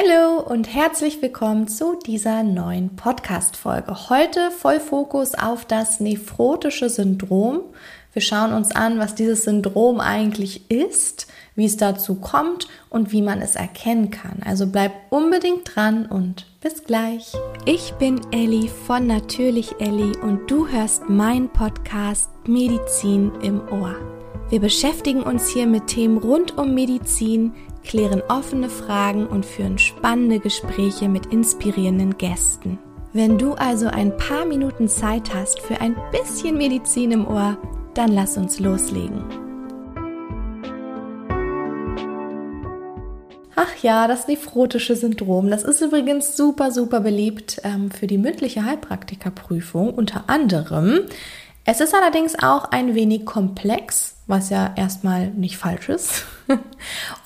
Hallo und herzlich willkommen zu dieser neuen Podcast-Folge. Heute voll Fokus auf das nephrotische Syndrom. Wir schauen uns an, was dieses Syndrom eigentlich ist, wie es dazu kommt und wie man es erkennen kann. Also bleib unbedingt dran und bis gleich. Ich bin Elli von Natürlich Elli und du hörst meinen Podcast Medizin im Ohr. Wir beschäftigen uns hier mit Themen rund um Medizin, klären offene Fragen und führen spannende Gespräche mit inspirierenden Gästen. Wenn du also ein paar Minuten Zeit hast für ein bisschen Medizin im Ohr, dann lass uns loslegen. Ach ja, das nephrotische Syndrom. Das ist übrigens super, super beliebt ähm, für die mündliche Heilpraktikerprüfung unter anderem. Es ist allerdings auch ein wenig komplex, was ja erstmal nicht falsch ist.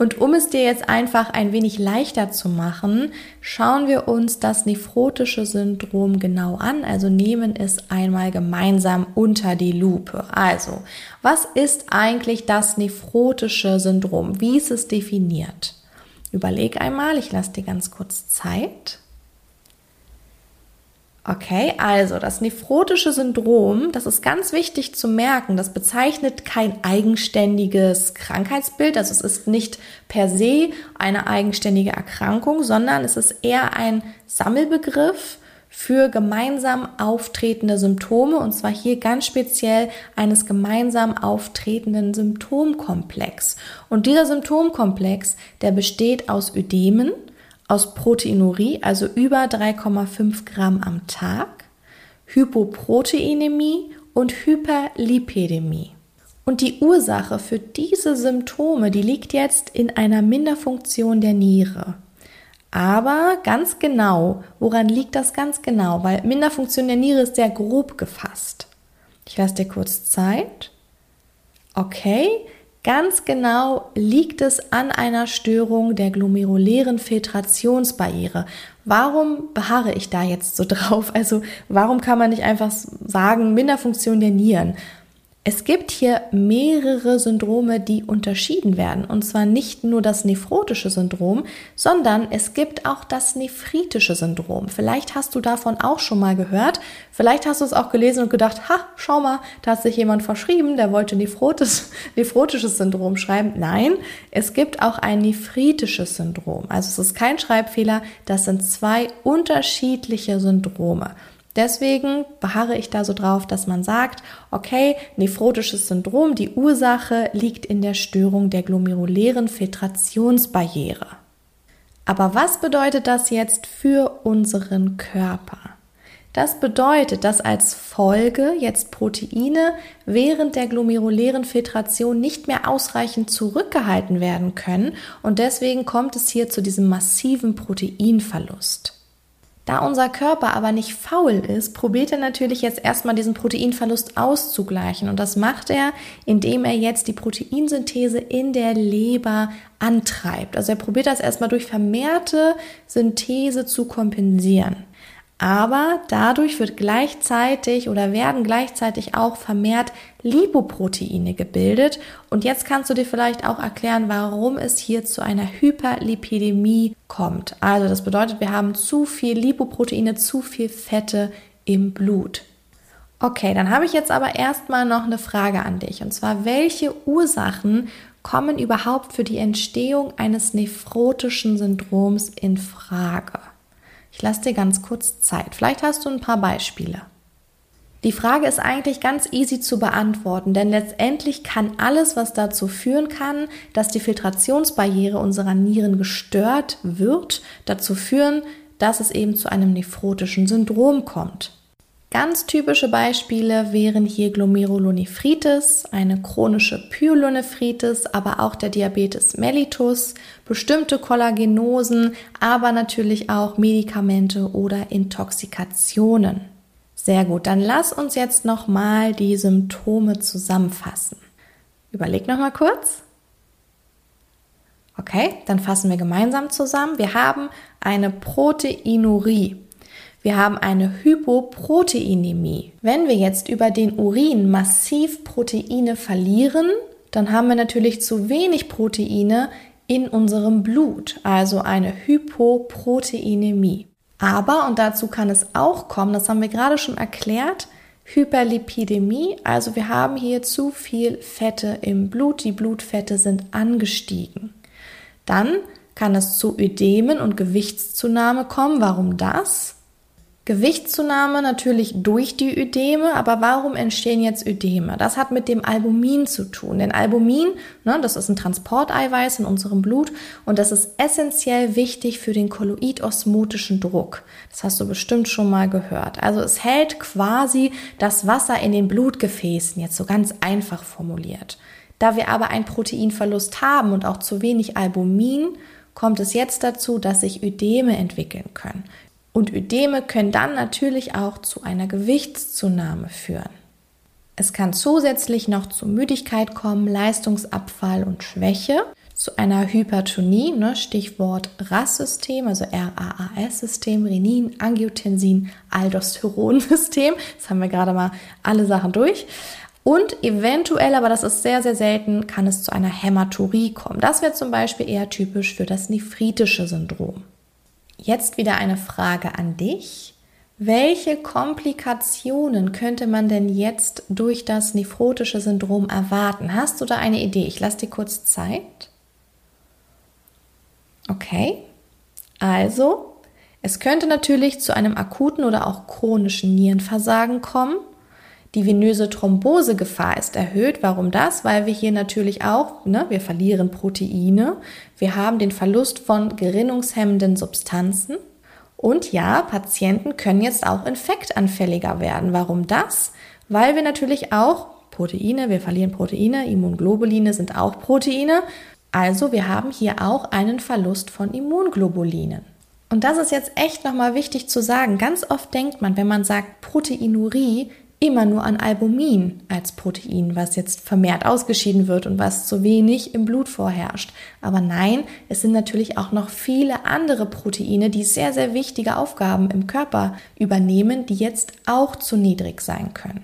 Und um es dir jetzt einfach ein wenig leichter zu machen, schauen wir uns das nephrotische Syndrom genau an, also nehmen es einmal gemeinsam unter die Lupe. Also, was ist eigentlich das nephrotische Syndrom? Wie ist es definiert? Überleg einmal, ich lasse dir ganz kurz Zeit. Okay, also das nephrotische Syndrom, das ist ganz wichtig zu merken, das bezeichnet kein eigenständiges Krankheitsbild, also es ist nicht per se eine eigenständige Erkrankung, sondern es ist eher ein Sammelbegriff für gemeinsam auftretende Symptome und zwar hier ganz speziell eines gemeinsam auftretenden Symptomkomplex. Und dieser Symptomkomplex, der besteht aus Ödemen, aus Proteinurie, also über 3,5 Gramm am Tag, Hypoproteinämie und Hyperlipidämie. Und die Ursache für diese Symptome, die liegt jetzt in einer Minderfunktion der Niere. Aber ganz genau, woran liegt das ganz genau? Weil Minderfunktion der Niere ist sehr grob gefasst. Ich lasse dir kurz Zeit. Okay, Ganz genau liegt es an einer Störung der glomerulären Filtrationsbarriere. Warum beharre ich da jetzt so drauf? Also warum kann man nicht einfach sagen, Minderfunktion der Nieren? Es gibt hier mehrere Syndrome, die unterschieden werden. Und zwar nicht nur das nephrotische Syndrom, sondern es gibt auch das nephritische Syndrom. Vielleicht hast du davon auch schon mal gehört. Vielleicht hast du es auch gelesen und gedacht, ha, schau mal, da hat sich jemand verschrieben, der wollte nephrotis, nephrotisches Syndrom schreiben. Nein, es gibt auch ein nephritisches Syndrom. Also es ist kein Schreibfehler, das sind zwei unterschiedliche Syndrome. Deswegen beharre ich da so drauf, dass man sagt, okay, nephrotisches Syndrom, die Ursache liegt in der Störung der glomerulären Filtrationsbarriere. Aber was bedeutet das jetzt für unseren Körper? Das bedeutet, dass als Folge jetzt Proteine während der glomerulären Filtration nicht mehr ausreichend zurückgehalten werden können und deswegen kommt es hier zu diesem massiven Proteinverlust. Da unser Körper aber nicht faul ist, probiert er natürlich jetzt erstmal diesen Proteinverlust auszugleichen. Und das macht er, indem er jetzt die Proteinsynthese in der Leber antreibt. Also er probiert das erstmal durch vermehrte Synthese zu kompensieren aber dadurch wird gleichzeitig oder werden gleichzeitig auch vermehrt Lipoproteine gebildet. Und jetzt kannst du dir vielleicht auch erklären, warum es hier zu einer Hyperlipidämie kommt. Also das bedeutet, wir haben zu viel Lipoproteine, zu viel Fette im Blut. Okay, dann habe ich jetzt aber erstmal noch eine Frage an dich. Und zwar, welche Ursachen kommen überhaupt für die Entstehung eines nephrotischen Syndroms in Frage? Ich lasse dir ganz kurz Zeit. Vielleicht hast du ein paar Beispiele. Die Frage ist eigentlich ganz easy zu beantworten, denn letztendlich kann alles, was dazu führen kann, dass die Filtrationsbarriere unserer Nieren gestört wird, dazu führen, dass es eben zu einem nephrotischen Syndrom kommt. Ganz typische Beispiele wären hier Glomerulonephritis, eine chronische Pyelonephritis, aber auch der Diabetes mellitus, bestimmte Kollagenosen, aber natürlich auch Medikamente oder Intoxikationen. Sehr gut, dann lass uns jetzt nochmal die Symptome zusammenfassen. Überleg nochmal kurz. Okay, dann fassen wir gemeinsam zusammen. Wir haben eine Proteinurie. Wir haben eine Hypoproteinämie. Wenn wir jetzt über den Urin massiv Proteine verlieren, dann haben wir natürlich zu wenig Proteine in unserem Blut, also eine Hypoproteinämie. Aber, und dazu kann es auch kommen, das haben wir gerade schon erklärt, Hyperlipidemie, also wir haben hier zu viel Fette im Blut, die Blutfette sind angestiegen. Dann kann es zu Ödemen und Gewichtszunahme kommen. Warum das? Gewichtszunahme natürlich durch die Ödeme, aber warum entstehen jetzt Ödeme? Das hat mit dem Albumin zu tun. Denn Albumin, ne, das ist ein Transporteiweiß in unserem Blut und das ist essentiell wichtig für den kolloidosmotischen Druck. Das hast du bestimmt schon mal gehört. Also es hält quasi das Wasser in den Blutgefäßen, jetzt so ganz einfach formuliert. Da wir aber einen Proteinverlust haben und auch zu wenig Albumin, kommt es jetzt dazu, dass sich Ödeme entwickeln können. Und Ödeme können dann natürlich auch zu einer Gewichtszunahme führen. Es kann zusätzlich noch zu Müdigkeit kommen, Leistungsabfall und Schwäche, zu einer Hypertonie, ne, Stichwort RAS-System, also RAAS-System, Renin, Angiotensin, Aldosteron-System. Das haben wir gerade mal alle Sachen durch. Und eventuell, aber das ist sehr, sehr selten, kann es zu einer Hämaturie kommen. Das wäre zum Beispiel eher typisch für das nephritische Syndrom. Jetzt wieder eine Frage an dich. Welche Komplikationen könnte man denn jetzt durch das nephrotische Syndrom erwarten? Hast du da eine Idee? Ich lasse dir kurz Zeit. Okay. Also, es könnte natürlich zu einem akuten oder auch chronischen Nierenversagen kommen. Die venöse Thrombosegefahr ist erhöht. Warum das? Weil wir hier natürlich auch, ne, wir verlieren Proteine, wir haben den Verlust von gerinnungshemmenden Substanzen und ja, Patienten können jetzt auch infektanfälliger werden. Warum das? Weil wir natürlich auch Proteine, wir verlieren Proteine, Immunglobuline sind auch Proteine. Also wir haben hier auch einen Verlust von Immunglobulinen. Und das ist jetzt echt nochmal wichtig zu sagen. Ganz oft denkt man, wenn man sagt Proteinurie, immer nur an Albumin als Protein, was jetzt vermehrt ausgeschieden wird und was zu wenig im Blut vorherrscht. Aber nein, es sind natürlich auch noch viele andere Proteine, die sehr, sehr wichtige Aufgaben im Körper übernehmen, die jetzt auch zu niedrig sein können.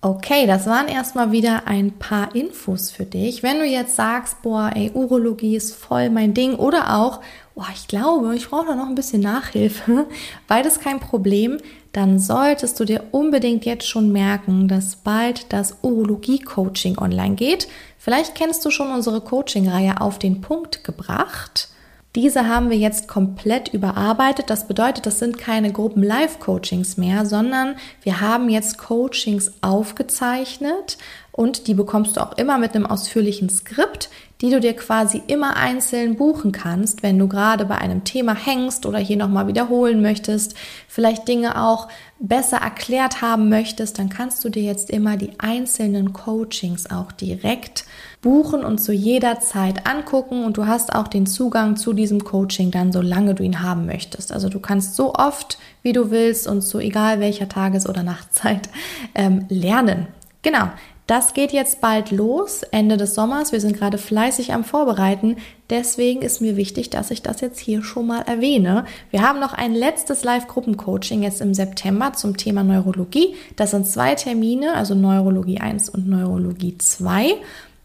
Okay, das waren erstmal wieder ein paar Infos für dich. Wenn du jetzt sagst, boah, ey, Urologie ist voll mein Ding oder auch, boah, ich glaube, ich brauche da noch ein bisschen Nachhilfe, beides kein Problem, dann solltest du dir unbedingt jetzt schon merken, dass bald das Urologie-Coaching online geht. Vielleicht kennst du schon unsere Coaching-Reihe auf den Punkt gebracht. Diese haben wir jetzt komplett überarbeitet. Das bedeutet, das sind keine Gruppen-Live-Coachings mehr, sondern wir haben jetzt Coachings aufgezeichnet und die bekommst du auch immer mit einem ausführlichen Skript, die du dir quasi immer einzeln buchen kannst, wenn du gerade bei einem Thema hängst oder hier nochmal wiederholen möchtest, vielleicht Dinge auch besser erklärt haben möchtest, dann kannst du dir jetzt immer die einzelnen Coachings auch direkt buchen und zu jeder Zeit angucken und du hast auch den Zugang zu diesem Coaching dann, solange du ihn haben möchtest. Also du kannst so oft, wie du willst und zu egal welcher Tages- oder Nachtzeit ähm, lernen. Genau, das geht jetzt bald los, Ende des Sommers. Wir sind gerade fleißig am Vorbereiten. Deswegen ist mir wichtig, dass ich das jetzt hier schon mal erwähne. Wir haben noch ein letztes Live-Gruppencoaching jetzt im September zum Thema Neurologie. Das sind zwei Termine, also Neurologie 1 und Neurologie 2.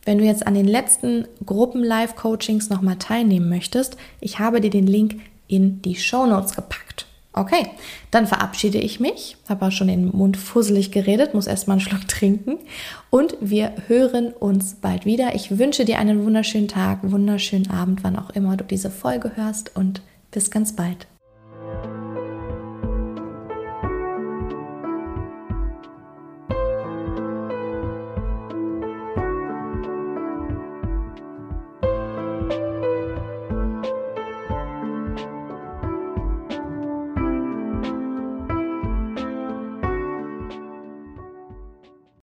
Wenn du jetzt an den letzten Gruppen-Live-Coachings nochmal teilnehmen möchtest, ich habe dir den Link in die Show Notes gepackt. Okay, dann verabschiede ich mich, habe auch schon den Mund fusselig geredet, muss erstmal einen Schluck trinken und wir hören uns bald wieder. Ich wünsche dir einen wunderschönen Tag, wunderschönen Abend, wann auch immer du diese Folge hörst und bis ganz bald.